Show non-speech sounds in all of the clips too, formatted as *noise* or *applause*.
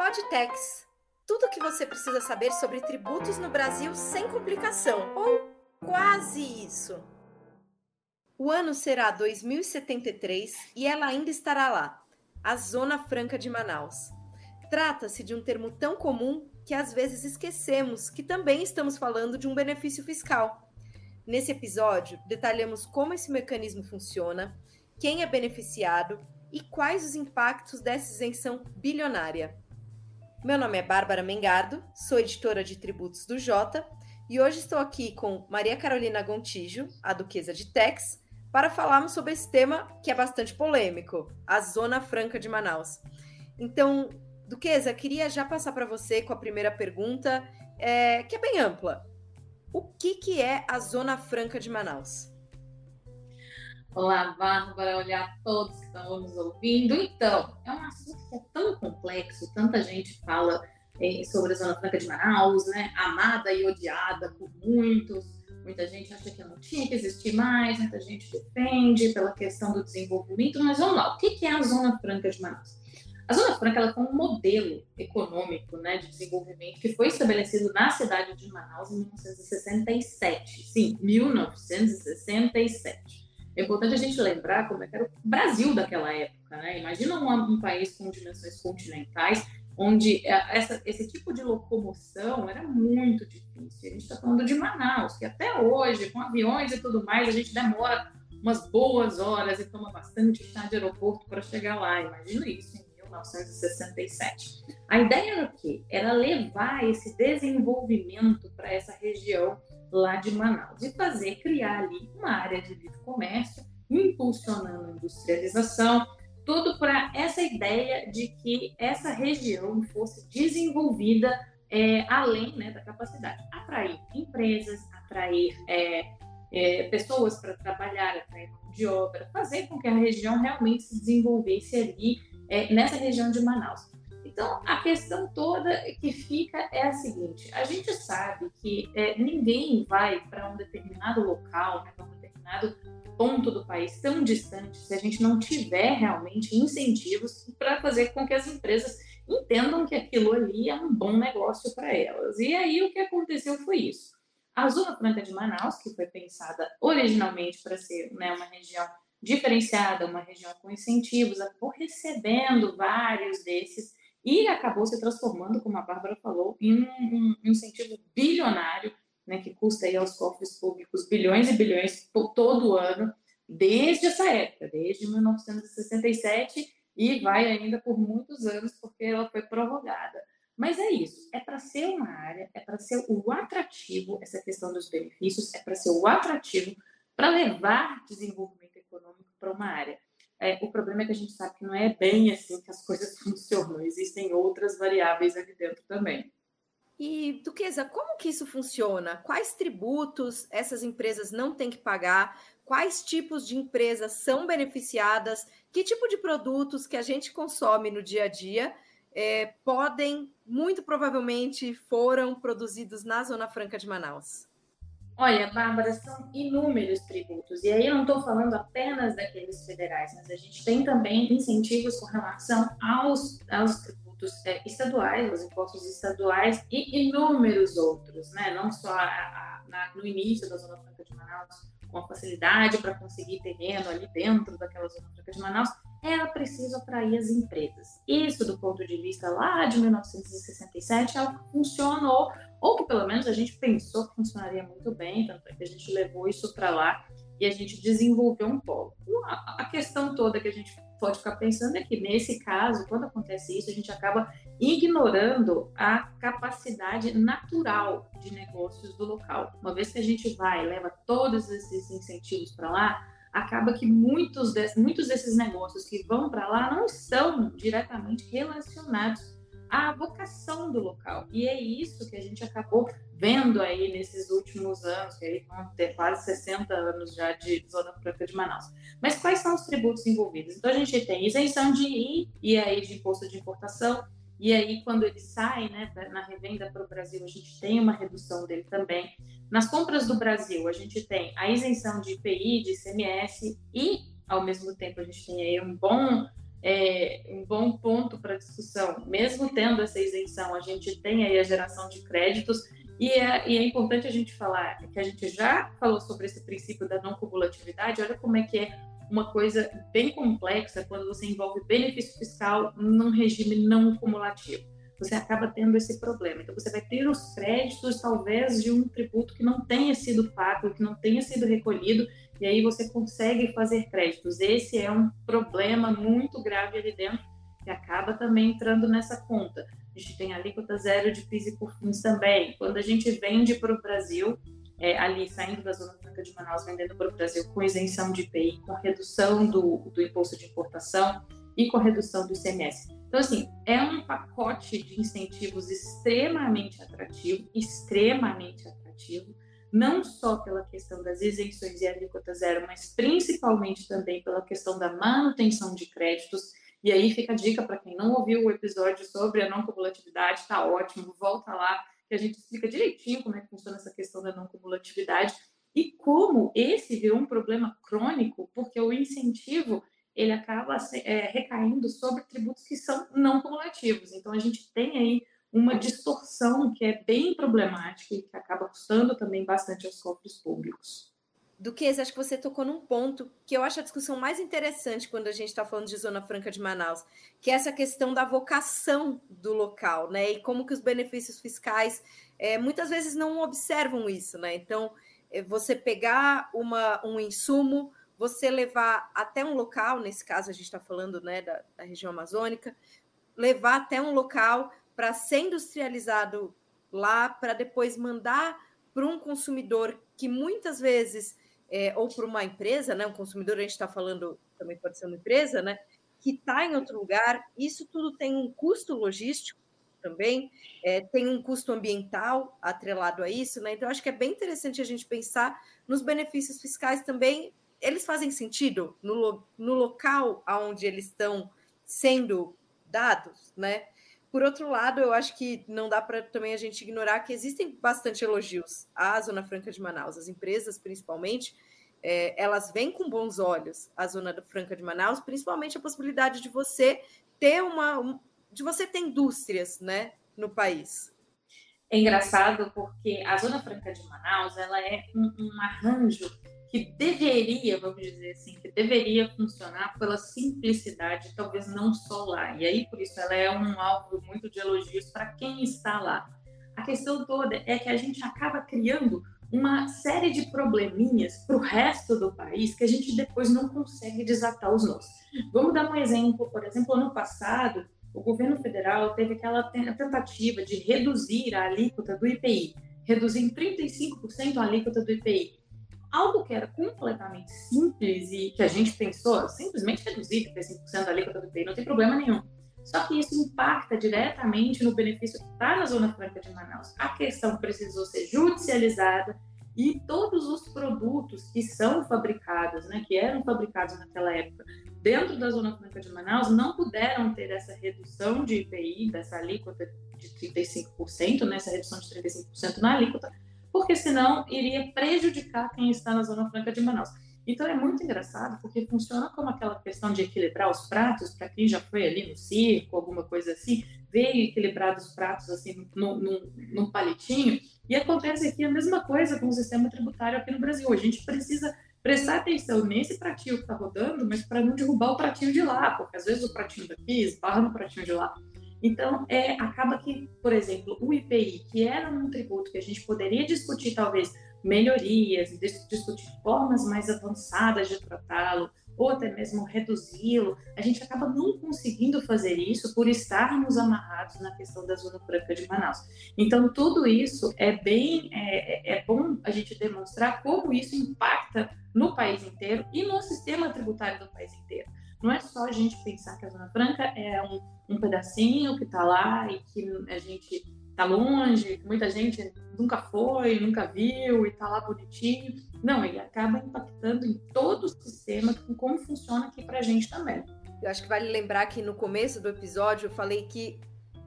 Podtex. Tudo o que você precisa saber sobre tributos no Brasil sem complicação, ou quase isso. O ano será 2073 e ela ainda estará lá, a Zona Franca de Manaus. Trata-se de um termo tão comum que às vezes esquecemos que também estamos falando de um benefício fiscal. Nesse episódio, detalhamos como esse mecanismo funciona, quem é beneficiado e quais os impactos dessa isenção bilionária. Meu nome é Bárbara Mengardo, sou editora de tributos do Jota e hoje estou aqui com Maria Carolina Gontijo, a duquesa de Tex, para falarmos sobre esse tema que é bastante polêmico, a Zona Franca de Manaus. Então, Duquesa, queria já passar para você com a primeira pergunta, é, que é bem ampla. O que, que é a Zona Franca de Manaus? Olá, Bárbara, olá a todos que estão nos ouvindo. Então, é um assunto que é tão complexo, tanta gente fala é, sobre a Zona Franca de Manaus, né? Amada e odiada por muitos. Muita gente acha que não tinha que existir mais, muita gente defende pela questão do desenvolvimento, mas vamos lá, o que é a Zona Franca de Manaus? A Zona Franca ela foi um modelo econômico né, de desenvolvimento que foi estabelecido na cidade de Manaus em 1967. Sim, 1967. É importante a gente lembrar como é era o Brasil daquela época, né? Imagina um, um país com dimensões continentais, onde é, essa, esse tipo de locomoção era muito difícil. A gente está falando de Manaus, que até hoje, com aviões e tudo mais, a gente demora umas boas horas e toma bastante chá de aeroporto para chegar lá. Imagina isso em 1967. A ideia era o quê? Era levar esse desenvolvimento para essa região lá de Manaus e fazer, criar ali uma área de livre comércio, impulsionando a industrialização, tudo para essa ideia de que essa região fosse desenvolvida é, além né, da capacidade. Atrair empresas, atrair é, é, pessoas para trabalhar, atrair mão de obra, fazer com que a região realmente se desenvolvesse ali é, nessa região de Manaus. Então, a questão toda que fica é a seguinte: a gente sabe que é, ninguém vai para um determinado local, né, para um determinado ponto do país tão distante, se a gente não tiver realmente incentivos para fazer com que as empresas entendam que aquilo ali é um bom negócio para elas. E aí o que aconteceu foi isso. A Zona Franca de Manaus, que foi pensada originalmente para ser né, uma região diferenciada, uma região com incentivos, acabou recebendo vários desses e acabou se transformando, como a Bárbara falou, em um, incentivo bilionário, né, que custa aí aos cofres públicos bilhões e bilhões todo ano, desde essa época, desde 1967 e vai ainda por muitos anos, porque ela foi prorrogada. Mas é isso, é para ser uma área, é para ser o atrativo, essa questão dos benefícios, é para ser o atrativo para levar desenvolvimento econômico para uma área. É, o problema é que a gente sabe que não é bem assim que as coisas funcionam, existem outras variáveis ali dentro também. E, Duquesa, como que isso funciona? Quais tributos essas empresas não têm que pagar? Quais tipos de empresas são beneficiadas? Que tipo de produtos que a gente consome no dia a dia é, podem, muito provavelmente, foram produzidos na Zona Franca de Manaus? Olha, Bárbara, são inúmeros tributos. E aí eu não estou falando apenas daqueles federais, mas a gente tem também incentivos com relação aos, aos tributos é, estaduais, os impostos estaduais e inúmeros outros, né? Não só a, a, na, no início da Zona Franca de Manaus, com a facilidade para conseguir terreno ali dentro daquela Zona Franca de Manaus, era preciso atrair as empresas. Isso, do ponto de vista lá de 1967, é o que funcionou ou que pelo menos a gente pensou que funcionaria muito bem, tanto é que a gente levou isso para lá e a gente desenvolveu um polo. A questão toda que a gente pode ficar pensando é que, nesse caso, quando acontece isso, a gente acaba ignorando a capacidade natural de negócios do local. Uma vez que a gente vai leva todos esses incentivos para lá, acaba que muitos, de, muitos desses negócios que vão para lá não estão diretamente relacionados a vocação do local. E é isso que a gente acabou vendo aí nesses últimos anos, que aí vão ter quase 60 anos já de Zona Franca de Manaus. Mas quais são os tributos envolvidos? Então a gente tem isenção de I e aí de imposto de importação, e aí quando ele sai né, na revenda para o Brasil, a gente tem uma redução dele também. Nas compras do Brasil, a gente tem a isenção de IPI, de ICMS e, ao mesmo tempo, a gente tem aí um bom é um bom ponto para discussão. Mesmo tendo essa isenção, a gente tem aí a geração de créditos e é, e é, importante a gente falar que a gente já falou sobre esse princípio da não cumulatividade. Olha como é que é uma coisa bem complexa quando você envolve benefício fiscal num regime não cumulativo. Você acaba tendo esse problema. Então, você vai ter os créditos, talvez, de um tributo que não tenha sido pago, que não tenha sido recolhido, e aí você consegue fazer créditos. Esse é um problema muito grave ali dentro, que acaba também entrando nessa conta. A gente tem alíquota zero de PIS e COFINS também. Quando a gente vende para o Brasil, é, ali saindo da Zona Franca de Manaus, vendendo para o Brasil com isenção de IPI, com redução do, do imposto de importação e com redução do ICMS. Então, assim, é um pacote de incentivos extremamente atrativo, extremamente atrativo, não só pela questão das isenções e alíquota zero, mas principalmente também pela questão da manutenção de créditos. E aí fica a dica para quem não ouviu o episódio sobre a não cumulatividade, está ótimo, volta lá, que a gente explica direitinho como é que funciona essa questão da não cumulatividade e como esse virou um problema crônico, porque o incentivo ele acaba é, recaindo sobre tributos que são não cumulativos. Então, a gente tem aí uma distorção que é bem problemática e que acaba custando também bastante aos cofres públicos. Duquesa, acho que você tocou num ponto que eu acho a discussão mais interessante quando a gente está falando de Zona Franca de Manaus, que é essa questão da vocação do local, né? E como que os benefícios fiscais é, muitas vezes não observam isso, né? Então, é você pegar uma, um insumo, você levar até um local, nesse caso a gente está falando né, da, da região amazônica, levar até um local para ser industrializado lá, para depois mandar para um consumidor que muitas vezes é, ou para uma empresa, né? Um consumidor, a gente está falando, também pode ser uma empresa, né? Que está em outro lugar, isso tudo tem um custo logístico também, é, tem um custo ambiental atrelado a isso, né? Então, acho que é bem interessante a gente pensar nos benefícios fiscais também. Eles fazem sentido no, no local onde eles estão sendo dados, né? Por outro lado, eu acho que não dá para também a gente ignorar que existem bastante elogios à Zona Franca de Manaus. As empresas, principalmente, é, elas vêm com bons olhos à Zona Franca de Manaus, principalmente a possibilidade de você ter uma. de você ter indústrias né, no país. É engraçado porque a Zona Franca de Manaus ela é um, um arranjo que deveria, vamos dizer assim, que deveria funcionar pela simplicidade, talvez não só lá. E aí, por isso, ela é um alvo muito de elogios para quem está lá. A questão toda é que a gente acaba criando uma série de probleminhas para o resto do país que a gente depois não consegue desatar os nós. Vamos dar um exemplo, por exemplo, ano passado, o governo federal teve aquela tentativa de reduzir a alíquota do IPI, reduzir em 35% a alíquota do IPI algo que era completamente simples e que a gente pensou simplesmente reduzir 35% da alíquota do IPI, não tem problema nenhum. Só que isso impacta diretamente no benefício que está na Zona Franca de Manaus. A questão precisou ser judicializada e todos os produtos que são fabricados, né, que eram fabricados naquela época dentro da Zona Franca de Manaus, não puderam ter essa redução de IPI, dessa alíquota de 35%, né, essa redução de 35% na alíquota, porque senão iria prejudicar quem está na Zona Franca de Manaus. Então é muito engraçado, porque funciona como aquela questão de equilibrar os pratos, para quem já foi ali no circo, alguma coisa assim, veio equilibrar os pratos assim num, num, palitinho, e acontece aqui a mesma coisa com o sistema tributário aqui no Brasil. A gente precisa prestar atenção nesse pratinho que está rodando, mas para não derrubar o pratinho de lá, porque às vezes o pratinho daqui esbarra no pratinho de lá. Então, é, acaba que, por exemplo, o IPI, que era um tributo que a gente poderia discutir, talvez, melhorias, discutir formas mais avançadas de tratá-lo, ou até mesmo reduzi-lo, a gente acaba não conseguindo fazer isso por estarmos amarrados na questão da Zona Franca de Manaus. Então, tudo isso é bem, é, é, é bom a gente demonstrar como isso impacta no país inteiro e no sistema tributário do país inteiro. Não é só a gente pensar que a Zona Franca é um, um pedacinho que está lá e que a gente está longe, que muita gente nunca foi, nunca viu e está lá bonitinho. Não, ele acaba impactando em todo o sistema, com como funciona aqui para a gente também. Eu acho que vale lembrar que no começo do episódio eu falei que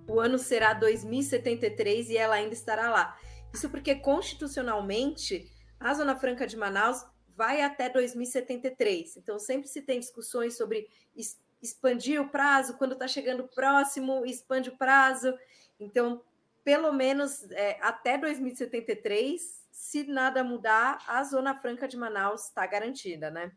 o ano será 2073 e ela ainda estará lá. Isso porque constitucionalmente a Zona Franca de Manaus vai até 2073. Então, sempre se tem discussões sobre expandir o prazo, quando está chegando próximo, expande o prazo. Então, pelo menos é, até 2073, se nada mudar, a Zona Franca de Manaus está garantida, né?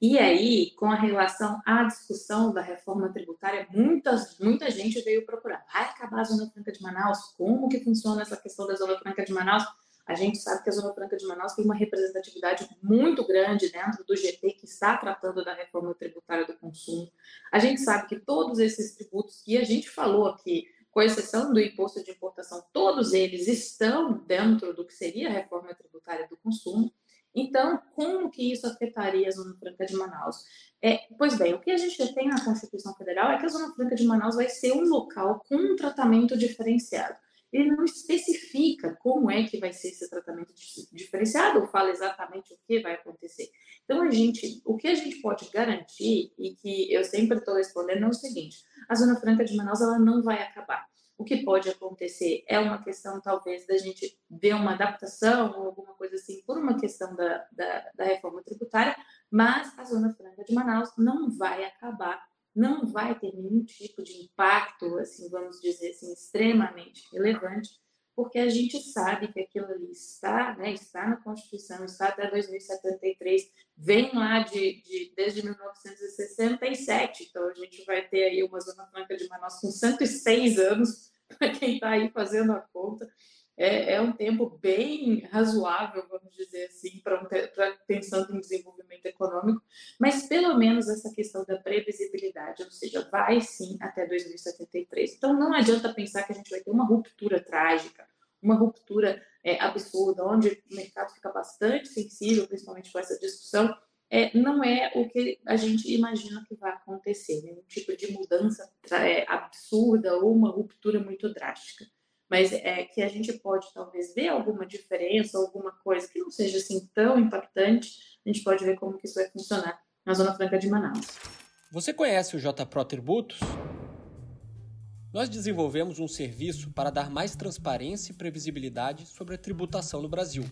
E aí, com relação à discussão da reforma tributária, muitas, muita gente veio procurar. Vai acabar a Zona Franca de Manaus? Como que funciona essa questão da Zona Franca de Manaus? A gente sabe que a Zona Franca de Manaus tem uma representatividade muito grande dentro do GT que está tratando da reforma tributária do consumo. A gente sabe que todos esses tributos que a gente falou aqui, com exceção do imposto de importação, todos eles estão dentro do que seria a reforma tributária do consumo. Então, como que isso afetaria a Zona Franca de Manaus? É, pois bem, o que a gente tem na Constituição Federal é que a Zona Franca de Manaus vai ser um local com um tratamento diferenciado. Ele não especifica como é que vai ser esse tratamento diferenciado, ou fala exatamente o que vai acontecer. Então, a gente, o que a gente pode garantir, e que eu sempre estou respondendo, é o seguinte: a Zona Franca de Manaus ela não vai acabar. O que pode acontecer é uma questão, talvez, da gente ver uma adaptação ou alguma coisa assim, por uma questão da, da, da reforma tributária, mas a Zona Franca de Manaus não vai acabar, não vai ter nenhum tipo de impacto, assim, vamos dizer assim, extremamente relevante, porque a gente sabe que aquilo ali está, né, está na Constituição, está até 2073, vem lá de, de, desde 1967, então a gente vai ter aí uma Zona Franca de Manaus com 106 anos, *laughs* para quem está aí fazendo a conta, é, é, um tempo bem razoável, vamos dizer assim, para um, pensando em desenvolvimento econômico, mas pelo menos essa questão da previsibilidade, ou seja, vai sim até 2073. Então não adianta pensar que a gente vai ter uma ruptura trágica, uma ruptura é, absurda, onde o mercado fica bastante sensível, principalmente com essa discussão, é, não é o que a gente imagina que vai acontecer, né? um tipo de mudança é, absurda ou uma ruptura muito drástica. Mas é que a gente pode talvez ver alguma diferença, alguma coisa que não seja assim tão impactante, a gente pode ver como que isso vai funcionar na Zona Franca de Manaus. Você conhece o JPRO Tributos? Nós desenvolvemos um serviço para dar mais transparência e previsibilidade sobre a tributação no Brasil,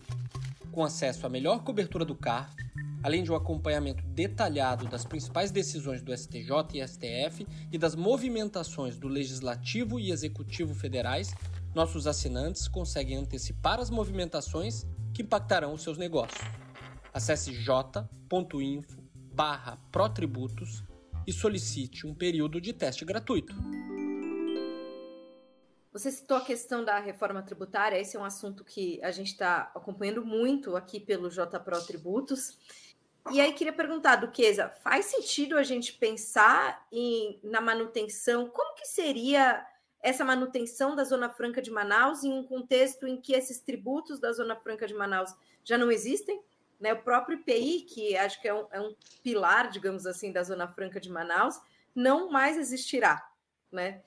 com acesso à melhor cobertura do CARF, além de um acompanhamento detalhado das principais decisões do STJ e STF e das movimentações do Legislativo e Executivo federais, nossos assinantes conseguem antecipar as movimentações que impactarão os seus negócios. Acesse j.info barra protributos e solicite um período de teste gratuito. Você citou a questão da reforma tributária, esse é um assunto que a gente está acompanhando muito aqui pelo JPRO Tributos. E aí queria perguntar, Duquesa, faz sentido a gente pensar em, na manutenção? Como que seria essa manutenção da Zona Franca de Manaus em um contexto em que esses tributos da Zona Franca de Manaus já não existem? Né? O próprio IPI, que acho que é um, é um pilar, digamos assim, da Zona Franca de Manaus, não mais existirá. Né?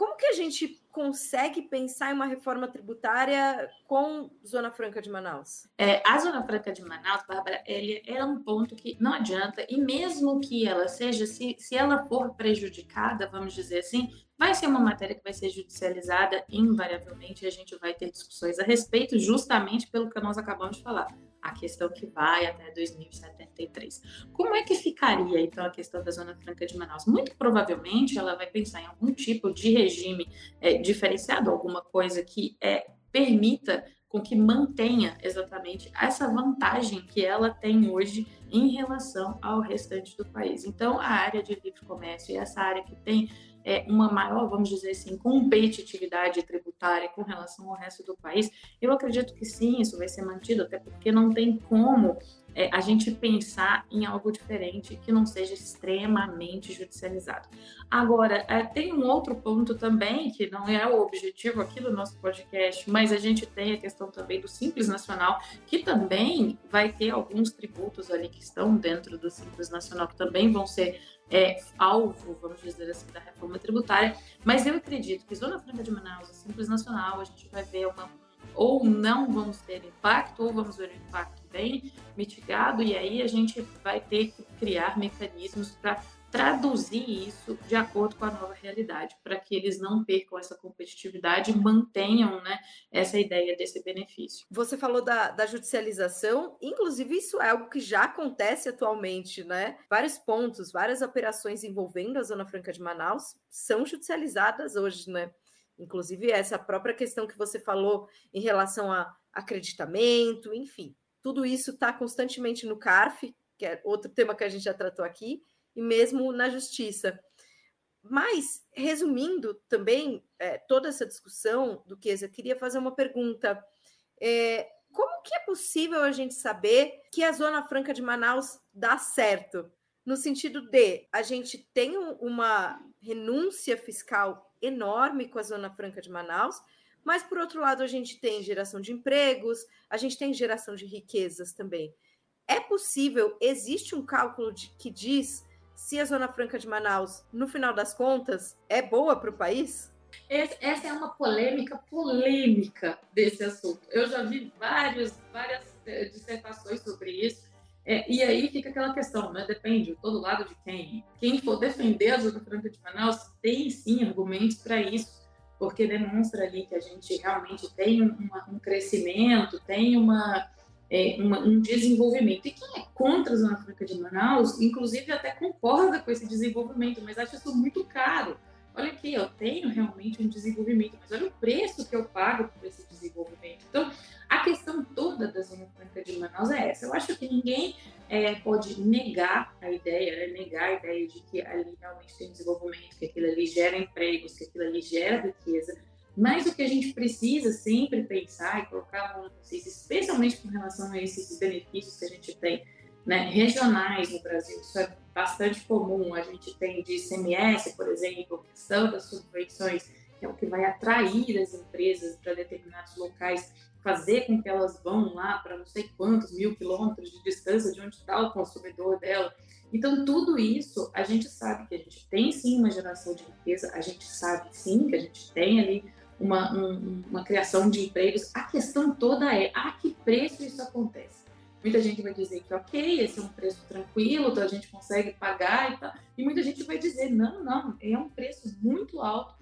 Como que a gente consegue pensar em uma reforma tributária com Zona Franca de Manaus? É, a Zona Franca de Manaus, Bárbara, ele é um ponto que não adianta, e mesmo que ela seja, se, se ela for prejudicada, vamos dizer assim, vai ser uma matéria que vai ser judicializada invariavelmente, e a gente vai ter discussões a respeito, justamente pelo que nós acabamos de falar a questão que vai até 2073. Como é que ficaria, então, a questão da Zona Franca de Manaus? Muito provavelmente ela vai pensar em algum tipo de regime é, diferenciado, alguma coisa que é, permita com que mantenha exatamente essa vantagem que ela tem hoje em relação ao restante do país. Então, a área de livre comércio e essa área que tem é, uma maior, vamos dizer assim, competitividade tributária com relação ao resto do país, eu acredito que sim, isso vai ser mantido, até porque não tem como é, a gente pensar em algo diferente que não seja extremamente judicializado. Agora, é, tem um outro ponto também, que não é o objetivo aqui do nosso podcast, mas a gente tem a questão também do Simples Nacional, que também vai ter alguns tributos ali que estão dentro do Simples Nacional, que também vão ser é, alvo, vamos dizer assim, da reforma tributária. Mas eu acredito que Zona Franca de Manaus, Simples Nacional, a gente vai ver uma ou não vamos ter impacto, ou vamos ver o impacto bem mitigado, e aí a gente vai ter que criar mecanismos para traduzir isso de acordo com a nova realidade, para que eles não percam essa competitividade e mantenham né, essa ideia desse benefício. Você falou da, da judicialização, inclusive isso é algo que já acontece atualmente, né? Vários pontos, várias operações envolvendo a Zona Franca de Manaus são judicializadas hoje, né? Inclusive essa própria questão que você falou em relação a acreditamento, enfim, tudo isso está constantemente no CARF, que é outro tema que a gente já tratou aqui, e mesmo na justiça. Mas, resumindo também é, toda essa discussão do que eu queria fazer uma pergunta. É, como que é possível a gente saber que a Zona Franca de Manaus dá certo? No sentido de a gente tem uma renúncia fiscal enorme com a Zona Franca de Manaus, mas por outro lado a gente tem geração de empregos, a gente tem geração de riquezas também. É possível, existe um cálculo de, que diz se a Zona Franca de Manaus, no final das contas, é boa para o país? Essa é uma polêmica polêmica desse assunto. Eu já vi vários, várias eh, dissertações sobre isso. É, e aí fica aquela questão, né? Depende, todo lado de quem. Quem for defender a Zona Franca de Manaus tem sim argumentos para isso, porque demonstra ali que a gente realmente tem uma, um crescimento, tem uma, é, uma, um desenvolvimento. E quem é contra a Zona Franca de Manaus, inclusive até concorda com esse desenvolvimento, mas acha isso muito caro. Olha aqui, eu tenho realmente um desenvolvimento, mas olha o preço que eu pago por esse desenvolvimento. Então, a questão toda da Zona Franca de Manaus é essa. Eu acho que ninguém é, pode negar a ideia, né? negar a ideia de que ali realmente tem desenvolvimento, que aquilo ali gera empregos, que aquilo ali gera riqueza, mas o que a gente precisa sempre pensar e colocar a mão especialmente com relação a esses benefícios que a gente tem né, regionais no Brasil, isso é bastante comum. A gente tem de ICMS, por exemplo, questão das subvenções, que é o que vai atrair as empresas para determinados locais, fazer com que elas vão lá para não sei quantos mil quilômetros de distância de onde está o consumidor dela. Então, tudo isso, a gente sabe que a gente tem sim uma geração de riqueza, a gente sabe sim que a gente tem ali uma, um, uma criação de empregos. A questão toda é a que preço isso acontece. Muita gente vai dizer que, ok, esse é um preço tranquilo, então a gente consegue pagar e tal. E muita gente vai dizer, não, não, é um preço muito alto,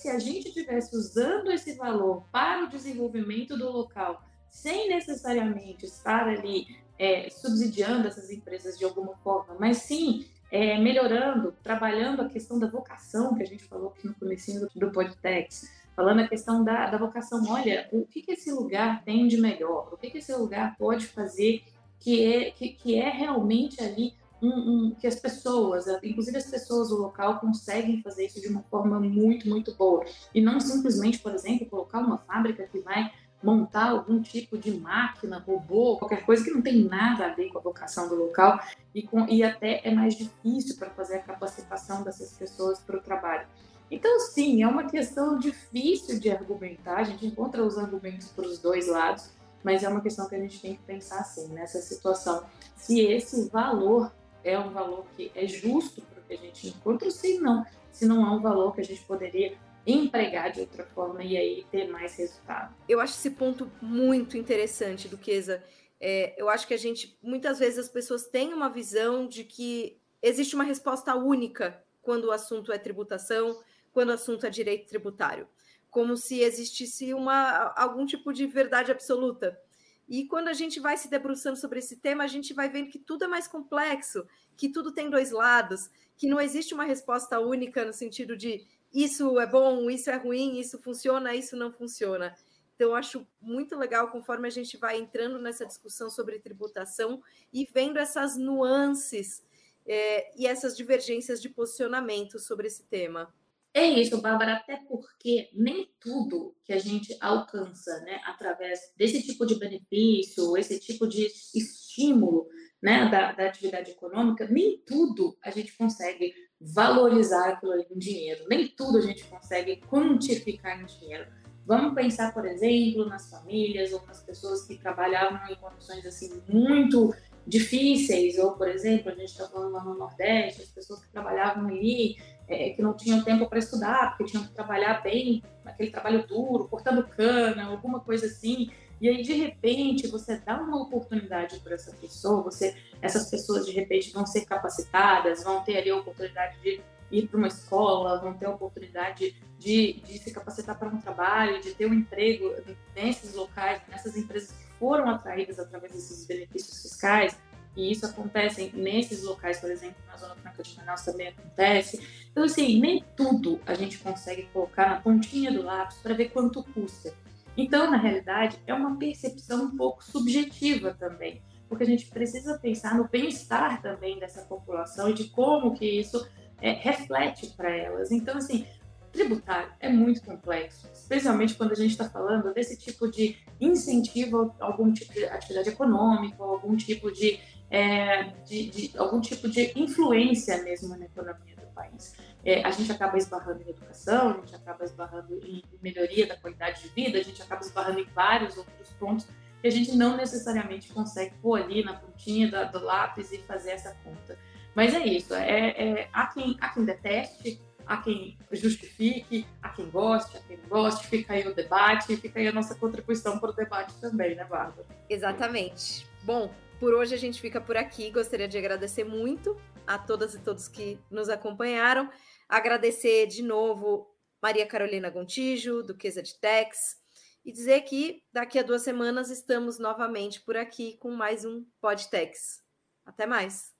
se a gente estivesse usando esse valor para o desenvolvimento do local, sem necessariamente estar ali é, subsidiando essas empresas de alguma forma, mas sim é, melhorando, trabalhando a questão da vocação, que a gente falou aqui no começo do, do podcast, falando a questão da, da vocação. Olha, o que, que esse lugar tem de melhor? O que, que esse lugar pode fazer que é, que, que é realmente ali um, um, que as pessoas, inclusive as pessoas do local, conseguem fazer isso de uma forma muito, muito boa. E não simplesmente, por exemplo, colocar uma fábrica que vai montar algum tipo de máquina, robô, qualquer coisa que não tem nada a ver com a vocação do local e, com, e até é mais difícil para fazer a capacitação dessas pessoas para o trabalho. Então, sim, é uma questão difícil de argumentar, a gente encontra os argumentos para os dois lados, mas é uma questão que a gente tem que pensar assim, nessa situação. Se esse valor é um valor que é justo para o que a gente encontra, ou se não, se não é um valor que a gente poderia empregar de outra forma e aí ter mais resultado. Eu acho esse ponto muito interessante, Duquesa. É, eu acho que a gente, muitas vezes, as pessoas têm uma visão de que existe uma resposta única quando o assunto é tributação, quando o assunto é direito tributário, como se existisse uma, algum tipo de verdade absoluta. E quando a gente vai se debruçando sobre esse tema, a gente vai vendo que tudo é mais complexo, que tudo tem dois lados, que não existe uma resposta única no sentido de isso é bom, isso é ruim, isso funciona, isso não funciona. Então, acho muito legal conforme a gente vai entrando nessa discussão sobre tributação e vendo essas nuances é, e essas divergências de posicionamento sobre esse tema. É isso, Bárbara, até porque nem tudo que a gente alcança né, através desse tipo de benefício, esse tipo de estímulo né, da, da atividade econômica, nem tudo a gente consegue valorizar aquilo ali em dinheiro, nem tudo a gente consegue quantificar em dinheiro. Vamos pensar, por exemplo, nas famílias ou nas pessoas que trabalhavam em condições assim muito difíceis, ou, por exemplo, a gente está falando lá no Nordeste, as pessoas que trabalhavam ali é, que não tinham tempo para estudar, porque tinham que trabalhar bem, aquele trabalho duro, cortando cana, alguma coisa assim. E aí, de repente, você dá uma oportunidade para essa pessoa, você, essas pessoas, de repente, vão ser capacitadas, vão ter ali a oportunidade de ir para uma escola, vão ter a oportunidade de, de se capacitar para um trabalho, de ter um emprego nesses locais, nessas empresas que foram atraídas através desses benefícios fiscais. E isso acontece nesses locais, por exemplo, na Zona Franca de Manaus também acontece. Então, assim, nem tudo a gente consegue colocar na pontinha do lápis para ver quanto custa. Então, na realidade, é uma percepção um pouco subjetiva também, porque a gente precisa pensar no bem-estar também dessa população e de como que isso é, reflete para elas. Então, assim, tributário é muito complexo, especialmente quando a gente está falando desse tipo de incentivo a algum tipo de atividade econômica, algum tipo de, é, de, de, algum tipo de influência mesmo na economia do país é, a gente acaba esbarrando em educação, a gente acaba esbarrando em melhoria da qualidade de vida, a gente acaba esbarrando em vários outros pontos que a gente não necessariamente consegue pôr ali na pontinha do, do lápis e fazer essa conta. Mas é isso, é, é, há, quem, há quem deteste, há quem justifique, há quem goste, há quem não goste, fica aí o debate, fica aí a nossa contribuição para o debate também, né, Bárbara? Exatamente. Bom, por hoje a gente fica por aqui. Gostaria de agradecer muito a todas e todos que nos acompanharam. Agradecer de novo Maria Carolina Gontijo, Duquesa de Tex, e dizer que daqui a duas semanas estamos novamente por aqui com mais um Podtex. Até mais!